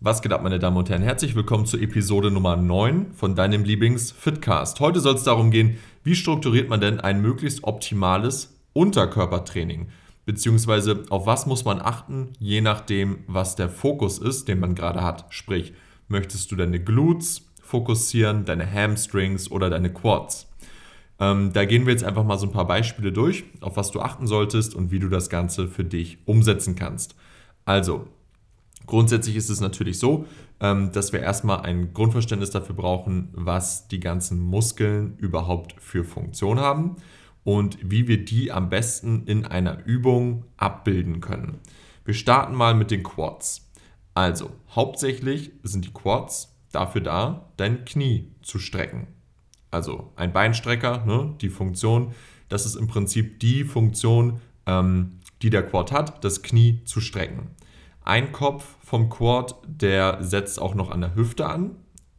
Was geht ab, meine Damen und Herren? Herzlich willkommen zur Episode Nummer 9 von deinem Lieblings-Fitcast. Heute soll es darum gehen, wie strukturiert man denn ein möglichst optimales Unterkörpertraining? Beziehungsweise auf was muss man achten, je nachdem, was der Fokus ist, den man gerade hat. Sprich, möchtest du deine Glutes fokussieren, deine Hamstrings oder deine Quads? Ähm, da gehen wir jetzt einfach mal so ein paar Beispiele durch, auf was du achten solltest und wie du das Ganze für dich umsetzen kannst. Also, Grundsätzlich ist es natürlich so, ähm, dass wir erstmal ein Grundverständnis dafür brauchen, was die ganzen Muskeln überhaupt für Funktion haben und wie wir die am besten in einer Übung abbilden können. Wir starten mal mit den Quads. Also, hauptsächlich sind die Quads dafür da, dein Knie zu strecken. Also ein Beinstrecker, ne, die Funktion, das ist im Prinzip die Funktion, ähm, die der Quad hat, das Knie zu strecken. Ein Kopf vom Quad, der setzt auch noch an der Hüfte an.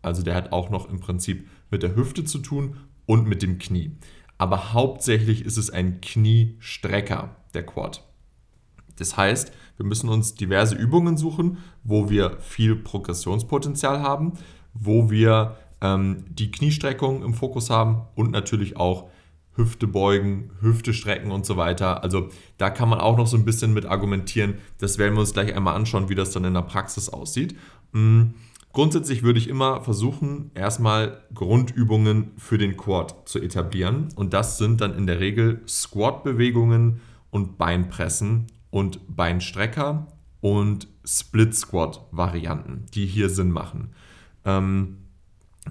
Also der hat auch noch im Prinzip mit der Hüfte zu tun und mit dem Knie. Aber hauptsächlich ist es ein Kniestrecker, der Quad. Das heißt, wir müssen uns diverse Übungen suchen, wo wir viel Progressionspotenzial haben, wo wir ähm, die Kniestreckung im Fokus haben und natürlich auch Hüfte beugen, Hüfte strecken und so weiter. Also da kann man auch noch so ein bisschen mit argumentieren. Das werden wir uns gleich einmal anschauen, wie das dann in der Praxis aussieht. Mhm. Grundsätzlich würde ich immer versuchen, erstmal Grundübungen für den Quad zu etablieren. Und das sind dann in der Regel Squat-Bewegungen und Beinpressen und Beinstrecker und Split-Squat-Varianten, die hier Sinn machen. Ähm,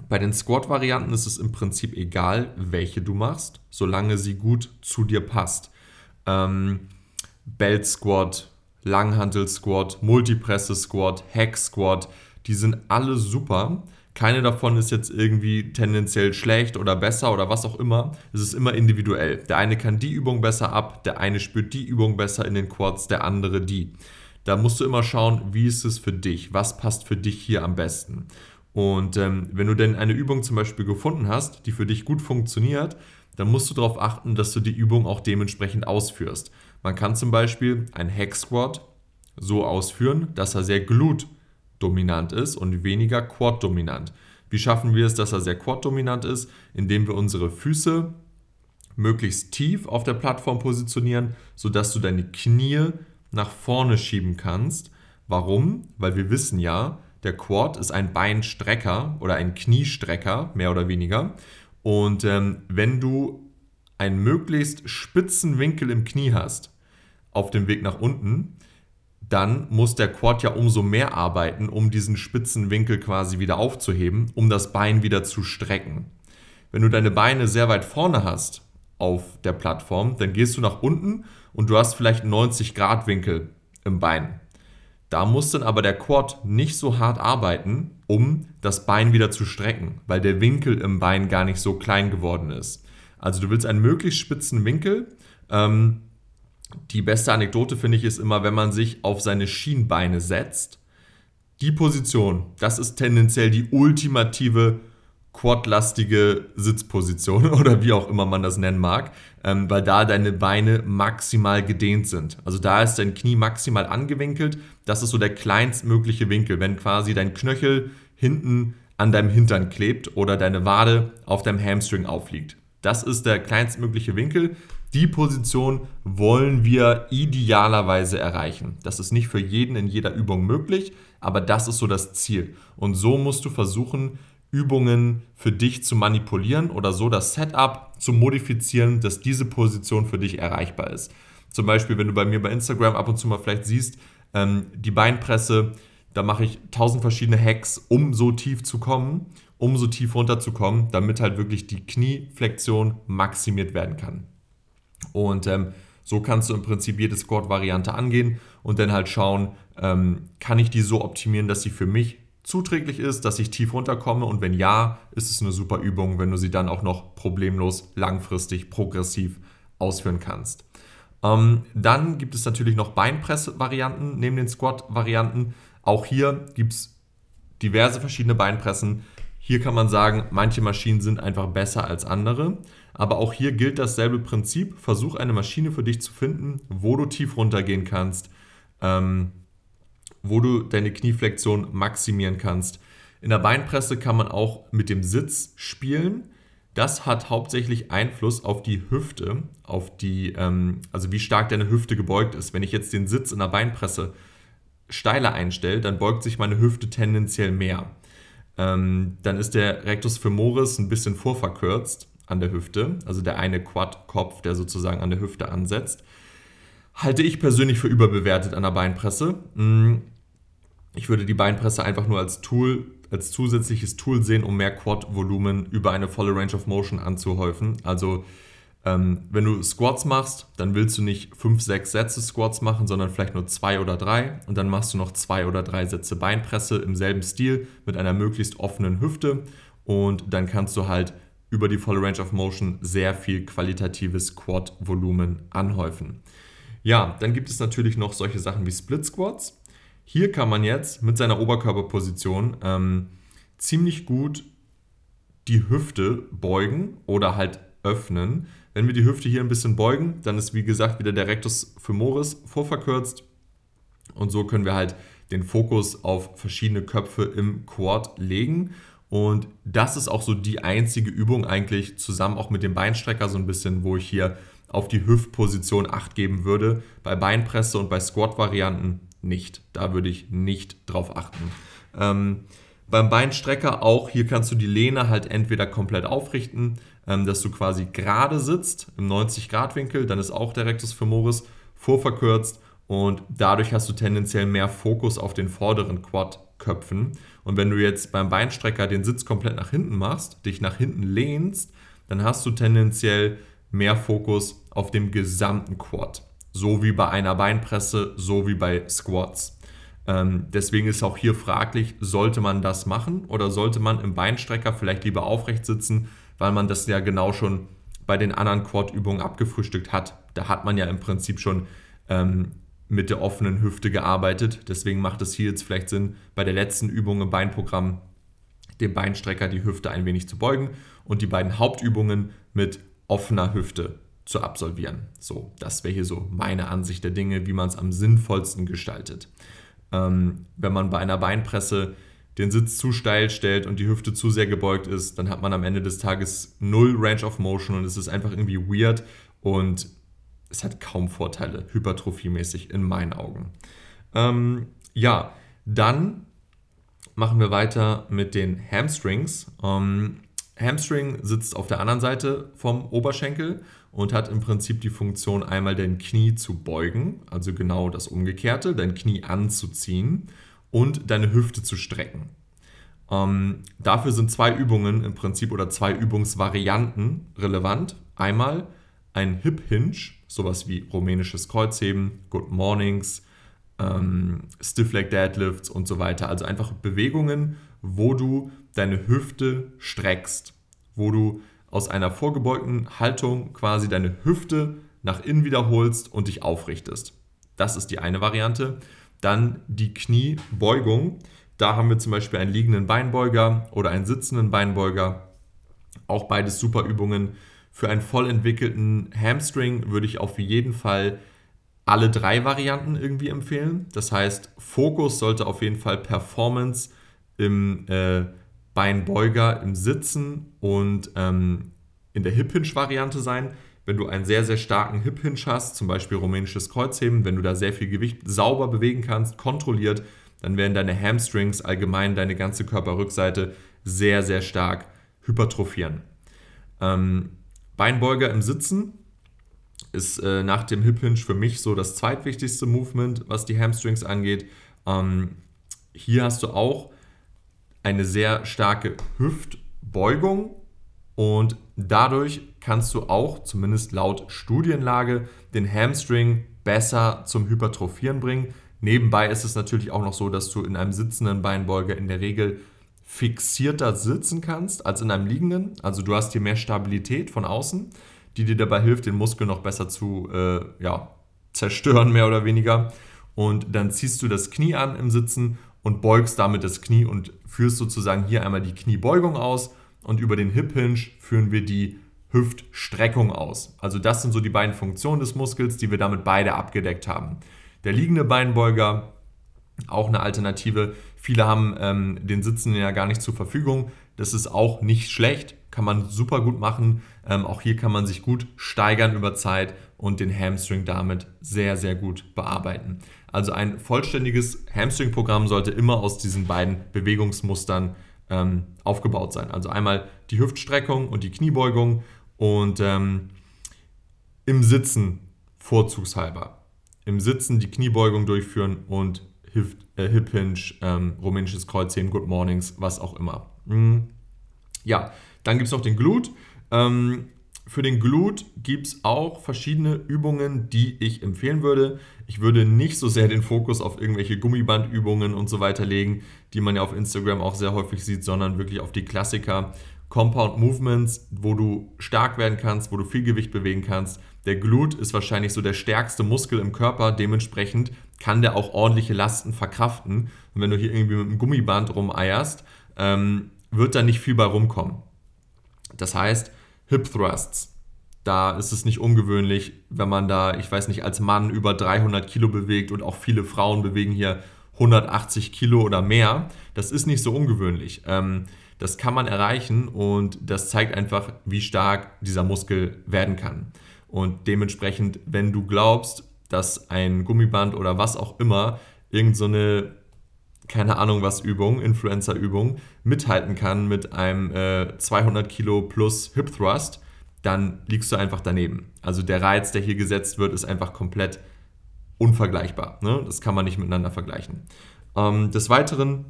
bei den Squat-Varianten ist es im Prinzip egal, welche du machst, solange sie gut zu dir passt. Ähm, Belt Squat, Langhantel Squat, Multipresse Squat, Hack Squat, die sind alle super. Keine davon ist jetzt irgendwie tendenziell schlecht oder besser oder was auch immer. Es ist immer individuell. Der eine kann die Übung besser ab, der eine spürt die Übung besser in den Quads, der andere die. Da musst du immer schauen, wie ist es für dich, was passt für dich hier am besten. Und ähm, wenn du denn eine Übung zum Beispiel gefunden hast, die für dich gut funktioniert, dann musst du darauf achten, dass du die Übung auch dementsprechend ausführst. Man kann zum Beispiel ein Hack Squat so ausführen, dass er sehr Glut-dominant ist und weniger Quad-dominant. Wie schaffen wir es, dass er sehr Quad-dominant ist? Indem wir unsere Füße möglichst tief auf der Plattform positionieren, sodass du deine Knie nach vorne schieben kannst. Warum? Weil wir wissen ja, der Quad ist ein Beinstrecker oder ein Kniestrecker, mehr oder weniger. Und ähm, wenn du einen möglichst spitzen Winkel im Knie hast, auf dem Weg nach unten, dann muss der Quad ja umso mehr arbeiten, um diesen spitzen Winkel quasi wieder aufzuheben, um das Bein wieder zu strecken. Wenn du deine Beine sehr weit vorne hast auf der Plattform, dann gehst du nach unten und du hast vielleicht 90 Grad Winkel im Bein. Da muss dann aber der Quad nicht so hart arbeiten, um das Bein wieder zu strecken, weil der Winkel im Bein gar nicht so klein geworden ist. Also du willst einen möglichst spitzen Winkel. Ähm, die beste Anekdote finde ich ist immer, wenn man sich auf seine Schienbeine setzt. Die Position, das ist tendenziell die ultimative quadlastige Sitzposition oder wie auch immer man das nennen mag, ähm, weil da deine Beine maximal gedehnt sind. Also da ist dein Knie maximal angewinkelt. Das ist so der kleinstmögliche Winkel, wenn quasi dein Knöchel hinten an deinem Hintern klebt oder deine Wade auf deinem Hamstring aufliegt. Das ist der kleinstmögliche Winkel. Die Position wollen wir idealerweise erreichen. Das ist nicht für jeden in jeder Übung möglich, aber das ist so das Ziel. Und so musst du versuchen, Übungen für dich zu manipulieren oder so das Setup zu modifizieren, dass diese Position für dich erreichbar ist. Zum Beispiel, wenn du bei mir bei Instagram ab und zu mal vielleicht siehst, ähm, die Beinpresse, da mache ich tausend verschiedene Hacks, um so tief zu kommen, um so tief runterzukommen, damit halt wirklich die Knieflexion maximiert werden kann. Und ähm, so kannst du im Prinzip jede Squat-Variante angehen und dann halt schauen, ähm, kann ich die so optimieren, dass sie für mich zuträglich ist, dass ich tief runterkomme und wenn ja, ist es eine super Übung, wenn du sie dann auch noch problemlos langfristig progressiv ausführen kannst. Ähm, dann gibt es natürlich noch Beinpress-Varianten neben den Squat-Varianten. Auch hier gibt es diverse verschiedene Beinpressen. Hier kann man sagen, manche Maschinen sind einfach besser als andere. Aber auch hier gilt dasselbe Prinzip. Versuch eine Maschine für dich zu finden, wo du tief runtergehen kannst. Ähm, wo du deine Knieflexion maximieren kannst. In der Beinpresse kann man auch mit dem Sitz spielen. Das hat hauptsächlich Einfluss auf die Hüfte, auf die, ähm, also wie stark deine Hüfte gebeugt ist. Wenn ich jetzt den Sitz in der Beinpresse steiler einstelle, dann beugt sich meine Hüfte tendenziell mehr. Ähm, dann ist der Rectus femoris ein bisschen vorverkürzt an der Hüfte, also der eine Quad-Kopf, der sozusagen an der Hüfte ansetzt. Halte ich persönlich für überbewertet an der Beinpresse. Hm, ich würde die Beinpresse einfach nur als Tool, als zusätzliches Tool sehen, um mehr Quad-Volumen über eine volle Range of Motion anzuhäufen. Also ähm, wenn du Squats machst, dann willst du nicht 5, 6 Sätze Squats machen, sondern vielleicht nur 2 oder 3 und dann machst du noch 2 oder 3 Sätze Beinpresse im selben Stil mit einer möglichst offenen Hüfte und dann kannst du halt über die volle Range of Motion sehr viel qualitatives Quad-Volumen anhäufen. Ja, dann gibt es natürlich noch solche Sachen wie Split Squats. Hier kann man jetzt mit seiner Oberkörperposition ähm, ziemlich gut die Hüfte beugen oder halt öffnen. Wenn wir die Hüfte hier ein bisschen beugen, dann ist wie gesagt wieder der Rectus femoris vorverkürzt und so können wir halt den Fokus auf verschiedene Köpfe im Quad legen und das ist auch so die einzige Übung eigentlich, zusammen auch mit dem Beinstrecker so ein bisschen, wo ich hier auf die Hüftposition Acht geben würde. Bei Beinpresse und bei Squat-Varianten nicht. Da würde ich nicht drauf achten. Ähm, beim Beinstrecker auch, hier kannst du die Lehne halt entweder komplett aufrichten, ähm, dass du quasi gerade sitzt im 90-Grad-Winkel, dann ist auch der Rectus femoris vorverkürzt und dadurch hast du tendenziell mehr Fokus auf den vorderen Quad-Köpfen. Und wenn du jetzt beim Beinstrecker den Sitz komplett nach hinten machst, dich nach hinten lehnst, dann hast du tendenziell mehr Fokus auf dem gesamten Quad. So wie bei einer Beinpresse, so wie bei Squats. Ähm, deswegen ist auch hier fraglich, sollte man das machen oder sollte man im Beinstrecker vielleicht lieber aufrecht sitzen, weil man das ja genau schon bei den anderen Quad-Übungen abgefrühstückt hat. Da hat man ja im Prinzip schon ähm, mit der offenen Hüfte gearbeitet. Deswegen macht es hier jetzt vielleicht Sinn, bei der letzten Übung im Beinprogramm dem Beinstrecker die Hüfte ein wenig zu beugen und die beiden Hauptübungen mit offener Hüfte zu absolvieren. So, das wäre hier so meine Ansicht der Dinge, wie man es am sinnvollsten gestaltet. Ähm, wenn man bei einer Beinpresse den Sitz zu steil stellt und die Hüfte zu sehr gebeugt ist, dann hat man am Ende des Tages null Range of Motion und es ist einfach irgendwie weird und es hat kaum Vorteile, hypertrophiemäßig in meinen Augen. Ähm, ja, dann machen wir weiter mit den Hamstrings. Ähm, Hamstring sitzt auf der anderen Seite vom Oberschenkel und hat im Prinzip die Funktion, einmal dein Knie zu beugen, also genau das Umgekehrte, dein Knie anzuziehen und deine Hüfte zu strecken. Ähm, dafür sind zwei Übungen im Prinzip oder zwei Übungsvarianten relevant. Einmal ein Hip Hinge, sowas wie rumänisches Kreuzheben, Good Mornings, ähm, Stiff Leg Deadlifts und so weiter. Also einfach Bewegungen, wo du deine Hüfte streckst, wo du aus einer vorgebeugten Haltung quasi deine Hüfte nach innen wiederholst und dich aufrichtest. Das ist die eine Variante. Dann die Kniebeugung. Da haben wir zum Beispiel einen liegenden Beinbeuger oder einen sitzenden Beinbeuger. Auch beides super Übungen, für einen voll entwickelten Hamstring würde ich auf jeden Fall alle drei Varianten irgendwie empfehlen. Das heißt, Fokus sollte auf jeden Fall Performance im äh, Beinbeuger, im Sitzen und ähm, in der Hip-Hinge-Variante sein. Wenn du einen sehr, sehr starken Hip-Hinge hast, zum Beispiel rumänisches Kreuzheben, wenn du da sehr viel Gewicht sauber bewegen kannst, kontrolliert, dann werden deine Hamstrings, allgemein deine ganze Körperrückseite, sehr, sehr stark hypertrophieren. Ähm, Beinbeuger im Sitzen ist äh, nach dem Hip Hinge für mich so das zweitwichtigste Movement, was die Hamstrings angeht. Ähm, hier hast du auch eine sehr starke Hüftbeugung und dadurch kannst du auch, zumindest laut Studienlage, den Hamstring besser zum Hypertrophieren bringen. Nebenbei ist es natürlich auch noch so, dass du in einem sitzenden Beinbeuger in der Regel fixierter sitzen kannst als in einem liegenden. Also du hast hier mehr Stabilität von außen, die dir dabei hilft, den Muskel noch besser zu äh, ja, zerstören, mehr oder weniger. Und dann ziehst du das Knie an im Sitzen und beugst damit das Knie und führst sozusagen hier einmal die Kniebeugung aus und über den Hip Hinge führen wir die Hüftstreckung aus. Also das sind so die beiden Funktionen des Muskels, die wir damit beide abgedeckt haben. Der liegende Beinbeuger auch eine Alternative. Viele haben ähm, den Sitzen ja gar nicht zur Verfügung. Das ist auch nicht schlecht, kann man super gut machen. Ähm, auch hier kann man sich gut steigern über Zeit und den Hamstring damit sehr, sehr gut bearbeiten. Also ein vollständiges Hamstring-Programm sollte immer aus diesen beiden Bewegungsmustern ähm, aufgebaut sein. Also einmal die Hüftstreckung und die Kniebeugung und ähm, im Sitzen vorzugshalber. Im Sitzen die Kniebeugung durchführen und Hip, äh, Hip Hinge, ähm, rumänisches Kreuzheben, Good Mornings, was auch immer. Mhm. Ja, dann gibt es noch den Glut. Ähm, für den Glut gibt es auch verschiedene Übungen, die ich empfehlen würde. Ich würde nicht so sehr den Fokus auf irgendwelche Gummibandübungen und so weiter legen, die man ja auf Instagram auch sehr häufig sieht, sondern wirklich auf die Klassiker Compound Movements, wo du stark werden kannst, wo du viel Gewicht bewegen kannst. Der Glut ist wahrscheinlich so der stärkste Muskel im Körper, dementsprechend kann der auch ordentliche Lasten verkraften. Und wenn du hier irgendwie mit einem Gummiband rumeierst, ähm, wird da nicht viel bei rumkommen. Das heißt, Hip Thrusts. Da ist es nicht ungewöhnlich, wenn man da, ich weiß nicht, als Mann über 300 Kilo bewegt und auch viele Frauen bewegen hier 180 Kilo oder mehr. Das ist nicht so ungewöhnlich. Ähm, das kann man erreichen und das zeigt einfach, wie stark dieser Muskel werden kann. Und dementsprechend, wenn du glaubst, dass ein Gummiband oder was auch immer irgendeine so keine Ahnung was Übung, Influencer-Übung, mithalten kann mit einem äh, 200 Kilo plus Hip Thrust, dann liegst du einfach daneben. Also der Reiz, der hier gesetzt wird, ist einfach komplett unvergleichbar. Ne? Das kann man nicht miteinander vergleichen. Ähm, des Weiteren,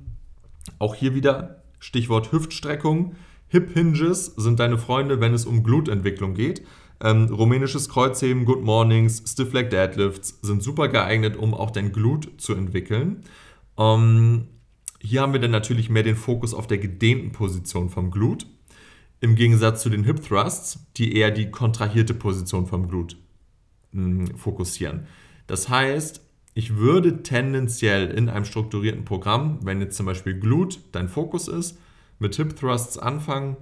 auch hier wieder Stichwort Hüftstreckung. Hip Hinges sind deine Freunde, wenn es um Glutentwicklung geht. Ähm, rumänisches Kreuzheben, Good Mornings, Stiff Leg Deadlifts sind super geeignet, um auch dein Glut zu entwickeln. Ähm, hier haben wir dann natürlich mehr den Fokus auf der gedehnten Position vom Glut, im Gegensatz zu den Hip Thrusts, die eher die kontrahierte Position vom Glut mh, hm, fokussieren. Das heißt, ich würde tendenziell in einem strukturierten Programm, wenn jetzt zum Beispiel Glut dein Fokus ist, mit Hip Thrusts anfangen,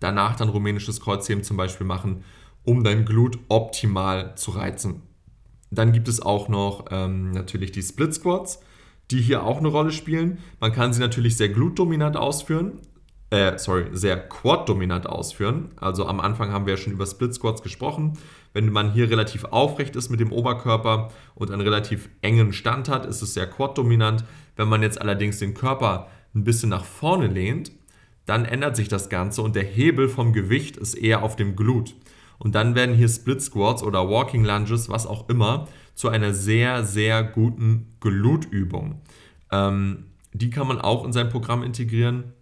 danach dann rumänisches Kreuzheben zum Beispiel machen, um dein Glut optimal zu reizen. Dann gibt es auch noch ähm, natürlich die Split Squats die hier auch eine Rolle spielen. Man kann sie natürlich sehr glutdominant ausführen, äh, sorry, sehr quad-dominant ausführen. Also am Anfang haben wir ja schon über Split Squats gesprochen. Wenn man hier relativ aufrecht ist mit dem Oberkörper und einen relativ engen Stand hat, ist es sehr quad-dominant. Wenn man jetzt allerdings den Körper ein bisschen nach vorne lehnt, dann ändert sich das Ganze und der Hebel vom Gewicht ist eher auf dem Glut. Und dann werden hier Split Squats oder Walking Lunges, was auch immer, zu einer sehr, sehr guten Glutübung. Ähm, die kann man auch in sein Programm integrieren.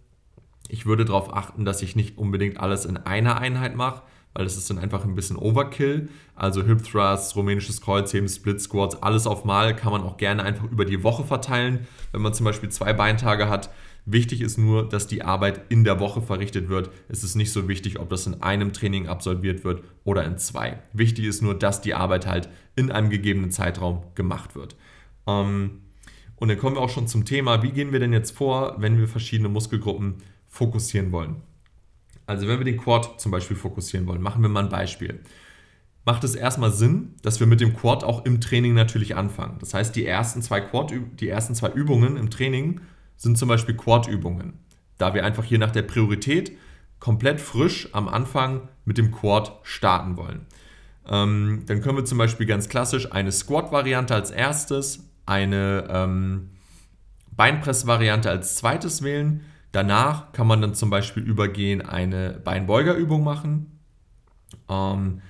Ich würde darauf achten, dass ich nicht unbedingt alles in einer Einheit mache, weil das ist dann einfach ein bisschen Overkill. Also Hip Thrusts, rumänisches Kreuzheben, Split Squats, alles auf Mal kann man auch gerne einfach über die Woche verteilen. Wenn man zum Beispiel zwei Beintage hat, Wichtig ist nur, dass die Arbeit in der Woche verrichtet wird. Es ist nicht so wichtig, ob das in einem Training absolviert wird oder in zwei. Wichtig ist nur, dass die Arbeit halt in einem gegebenen Zeitraum gemacht wird. Ähm, und dann kommen wir auch schon zum Thema, wie gehen wir denn jetzt vor, wenn wir verschiedene Muskelgruppen fokussieren wollen. Also wenn wir den Quad zum Beispiel fokussieren wollen, machen wir mal ein Beispiel. Macht es erstmal Sinn, dass wir mit dem Quad auch im Training natürlich anfangen. Das heißt, die ersten zwei, Quad, die ersten zwei Übungen im Training sind zum Beispiel Quad-Übungen. Da wir einfach hier nach der Priorität komplett frisch am Anfang mit dem Quad starten wollen. Ähm, dann können wir zum Beispiel ganz klassisch eine Squat-Variante als erstes, eine ähm, Beinpress-Variante als zweites wählen. Danach kann man dann zum Beispiel übergehen, eine Beinbeugerübung machen. Ähm,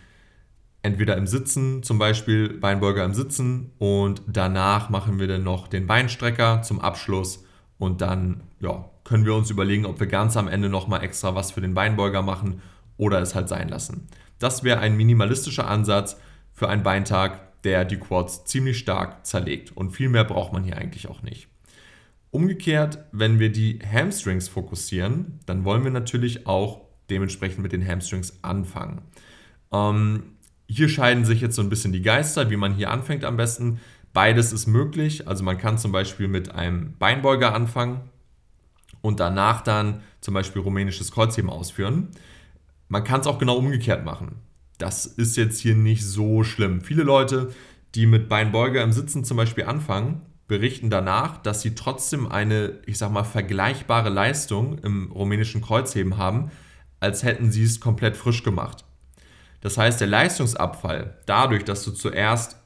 entweder im Sitzen, zum Beispiel Beinbeuger im Sitzen und danach machen wir dann noch den Beinstrecker zum Abschluss und dann ja, können wir uns überlegen, ob wir ganz am Ende nochmal extra was für den Beinbeuger machen oder es halt sein lassen. Das wäre ein minimalistischer Ansatz für einen Beintag, der die Quads ziemlich stark zerlegt. Und viel mehr braucht man hier eigentlich auch nicht. Umgekehrt, wenn wir die Hamstrings fokussieren, dann wollen wir natürlich auch dementsprechend mit den Hamstrings anfangen. Ähm, hier scheiden sich jetzt so ein bisschen die Geister, wie man hier anfängt am besten. Beides ist möglich. Also man kann zum Beispiel mit einem Beinbeuger anfangen und danach dann zum Beispiel rumänisches Kreuzheben ausführen. Man kann es auch genau umgekehrt machen. Das ist jetzt hier nicht so schlimm. Viele Leute, die mit Beinbeuger im Sitzen zum Beispiel anfangen, berichten danach, dass sie trotzdem eine, ich sag mal, vergleichbare Leistung im rumänischen Kreuzheben haben, als hätten sie es komplett frisch gemacht. Das heißt, der Leistungsabfall, dadurch, dass du zuerst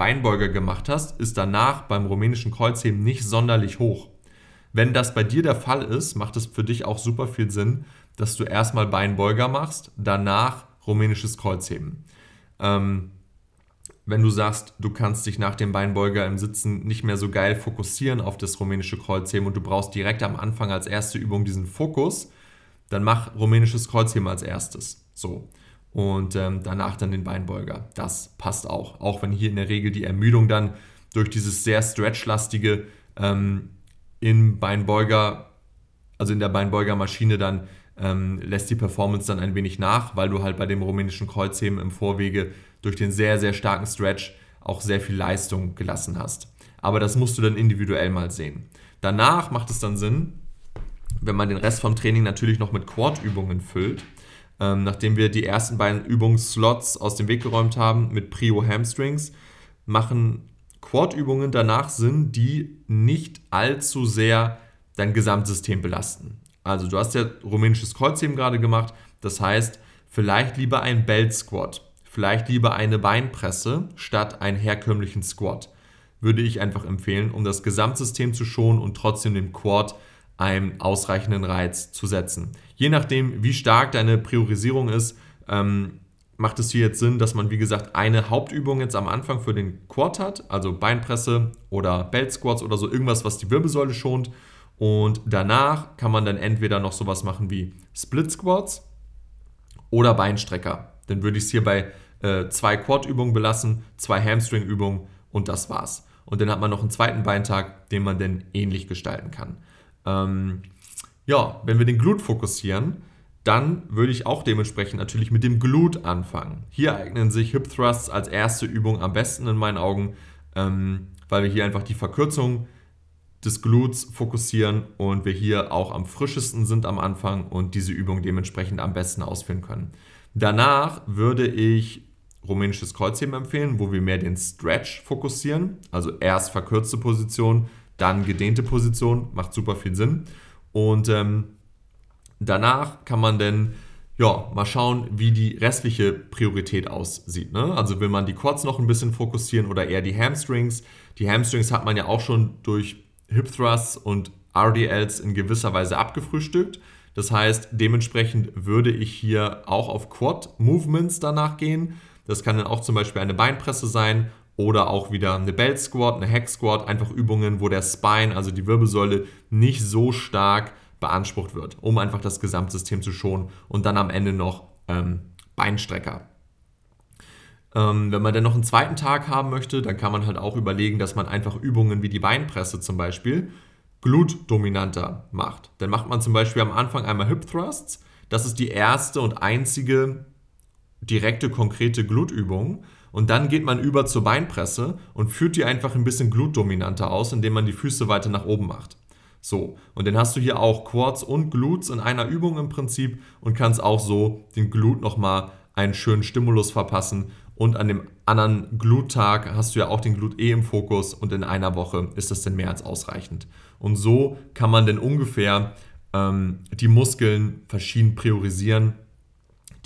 Beinbeuger gemacht hast, ist danach beim rumänischen Kreuzheben nicht sonderlich hoch. Wenn das bei dir der Fall ist, macht es für dich auch super viel Sinn, dass du erstmal Beinbeuger machst, danach rumänisches Kreuzheben. Ähm, wenn du sagst, du kannst dich nach dem Beinbeuger im Sitzen nicht mehr so geil fokussieren auf das rumänische Kreuzheben und du brauchst direkt am Anfang als erste Übung diesen Fokus, dann mach rumänisches Kreuzheben als erstes. So. Und ähm, danach dann den Beinbeuger. Das passt auch. Auch wenn hier in der Regel die Ermüdung dann durch dieses sehr stretchlastige ähm, im Beinbeuger, also in der Beinbeugermaschine dann ähm, lässt die Performance dann ein wenig nach, weil du halt bei dem rumänischen Kreuzheben im Vorwege durch den sehr, sehr starken Stretch auch sehr viel Leistung gelassen hast. Aber das musst du dann individuell mal sehen. Danach macht es dann Sinn, wenn man den Rest vom Training natürlich noch mit Quad-Übungen füllt, ähm, nachdem wir die ersten beiden Übungsslots aus dem Weg geräumt haben mit Prio Hamstrings, machen Quad-Übungen danach Sinn, die nicht allzu sehr dein Gesamtsystem belasten. Also du hast ja rumänisches Kreuzheben gerade gemacht, das heißt vielleicht lieber ein Belt Squat, vielleicht lieber eine Beinpresse statt einen herkömmlichen Squat. Würde ich einfach empfehlen, um das Gesamtsystem zu schonen und trotzdem dem Quad einen ausreichenden Reiz zu setzen. Je nachdem, wie stark deine Priorisierung ist, ähm, macht es hier jetzt Sinn, dass man, wie gesagt, eine Hauptübung jetzt am Anfang für den Quad hat, also Beinpresse oder Belt Squats oder so irgendwas, was die Wirbelsäule schont. Und danach kann man dann entweder noch sowas machen wie Split Squats oder Beinstrecker. Dann würde ich es hier bei äh, zwei Quad-Übungen belassen, zwei Hamstring-Übungen und das war's. Und dann hat man noch einen zweiten Beintag, den man dann ähnlich gestalten kann. Ähm, ja, wenn wir den Glut fokussieren, dann würde ich auch dementsprechend natürlich mit dem Glut anfangen. Hier eignen sich Hip Thrusts als erste Übung am besten in meinen Augen, ähm, weil wir hier einfach die Verkürzung des Gluts fokussieren und wir hier auch am frischesten sind am Anfang und diese Übung dementsprechend am besten ausführen können. Danach würde ich rumänisches Kreuzheben empfehlen, wo wir mehr den Stretch fokussieren, also erst verkürzte Position, dann gedehnte Position, macht super viel Sinn. Und ähm, danach kann man dann ja, mal schauen, wie die restliche Priorität aussieht. Ne? Also will man die Quads noch ein bisschen fokussieren oder eher die Hamstrings. Die Hamstrings hat man ja auch schon durch Hip Thrusts und RDLs in gewisser Weise abgefrühstückt. Das heißt, dementsprechend würde ich hier auch auf Quad Movements danach gehen. Das kann dann auch zum Beispiel eine Beinpresse sein oder auch wieder eine Belt Squat, eine Hack Squat, einfach Übungen, wo der Spine, also die Wirbelsäule, nicht so stark beansprucht wird, um einfach das Gesamtsystem zu schonen und dann am Ende noch ähm, Beinstrecker. Ähm, wenn man dann noch einen zweiten Tag haben möchte, dann kann man halt auch überlegen, dass man einfach Übungen wie die Beinpresse zum Beispiel glutdominanter macht. Dann macht man zum Beispiel am Anfang einmal Hip Thrusts. Das ist die erste und einzige direkte, konkrete Glutübung. Und dann geht man über zur Beinpresse und führt die einfach ein bisschen glutdominanter aus, indem man die Füße weiter nach oben macht. So, und dann hast du hier auch Quads und Glutes in einer Übung im Prinzip und kannst auch so den Glut nochmal einen schönen Stimulus verpassen. Und an dem anderen Gluttag hast du ja auch den Glut eh im Fokus und in einer Woche ist das dann mehr als ausreichend. Und so kann man dann ungefähr ähm, die Muskeln verschieden priorisieren,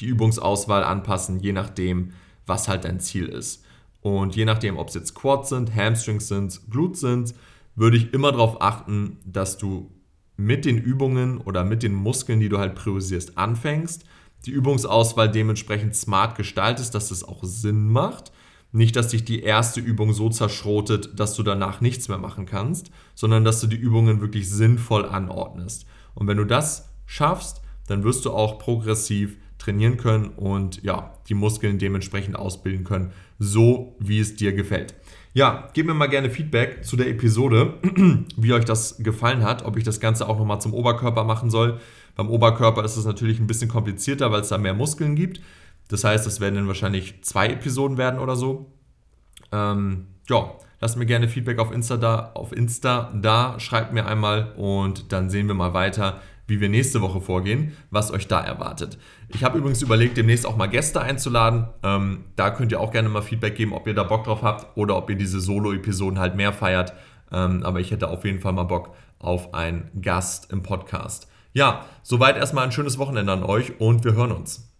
die Übungsauswahl anpassen, je nachdem, was halt dein Ziel ist. Und je nachdem, ob es jetzt Quads sind, Hamstrings sind, Glutes sind, würde ich immer darauf achten, dass du mit den Übungen oder mit den Muskeln, die du halt priorisierst, anfängst, die Übungsauswahl dementsprechend smart gestaltest, dass es auch Sinn macht. Nicht, dass dich die erste Übung so zerschrotet, dass du danach nichts mehr machen kannst, sondern dass du die Übungen wirklich sinnvoll anordnest. Und wenn du das schaffst, dann wirst du auch progressiv trainieren können und ja, die Muskeln dementsprechend ausbilden können, so wie es dir gefällt. Ja, gebt mir mal gerne Feedback zu der Episode, wie euch das gefallen hat, ob ich das Ganze auch nochmal zum Oberkörper machen soll. Beim Oberkörper ist es natürlich ein bisschen komplizierter, weil es da mehr Muskeln gibt. Das heißt, es werden dann wahrscheinlich zwei Episoden werden oder so. Ähm, ja, lasst mir gerne Feedback auf Insta da, auf Insta da, schreibt mir einmal und dann sehen wir mal weiter, wie wir nächste Woche vorgehen, was euch da erwartet. Ich habe übrigens überlegt, demnächst auch mal Gäste einzuladen. Ähm, da könnt ihr auch gerne mal Feedback geben, ob ihr da Bock drauf habt oder ob ihr diese Solo-Episoden halt mehr feiert. Ähm, aber ich hätte auf jeden Fall mal Bock auf einen Gast im Podcast. Ja, soweit erstmal ein schönes Wochenende an euch und wir hören uns.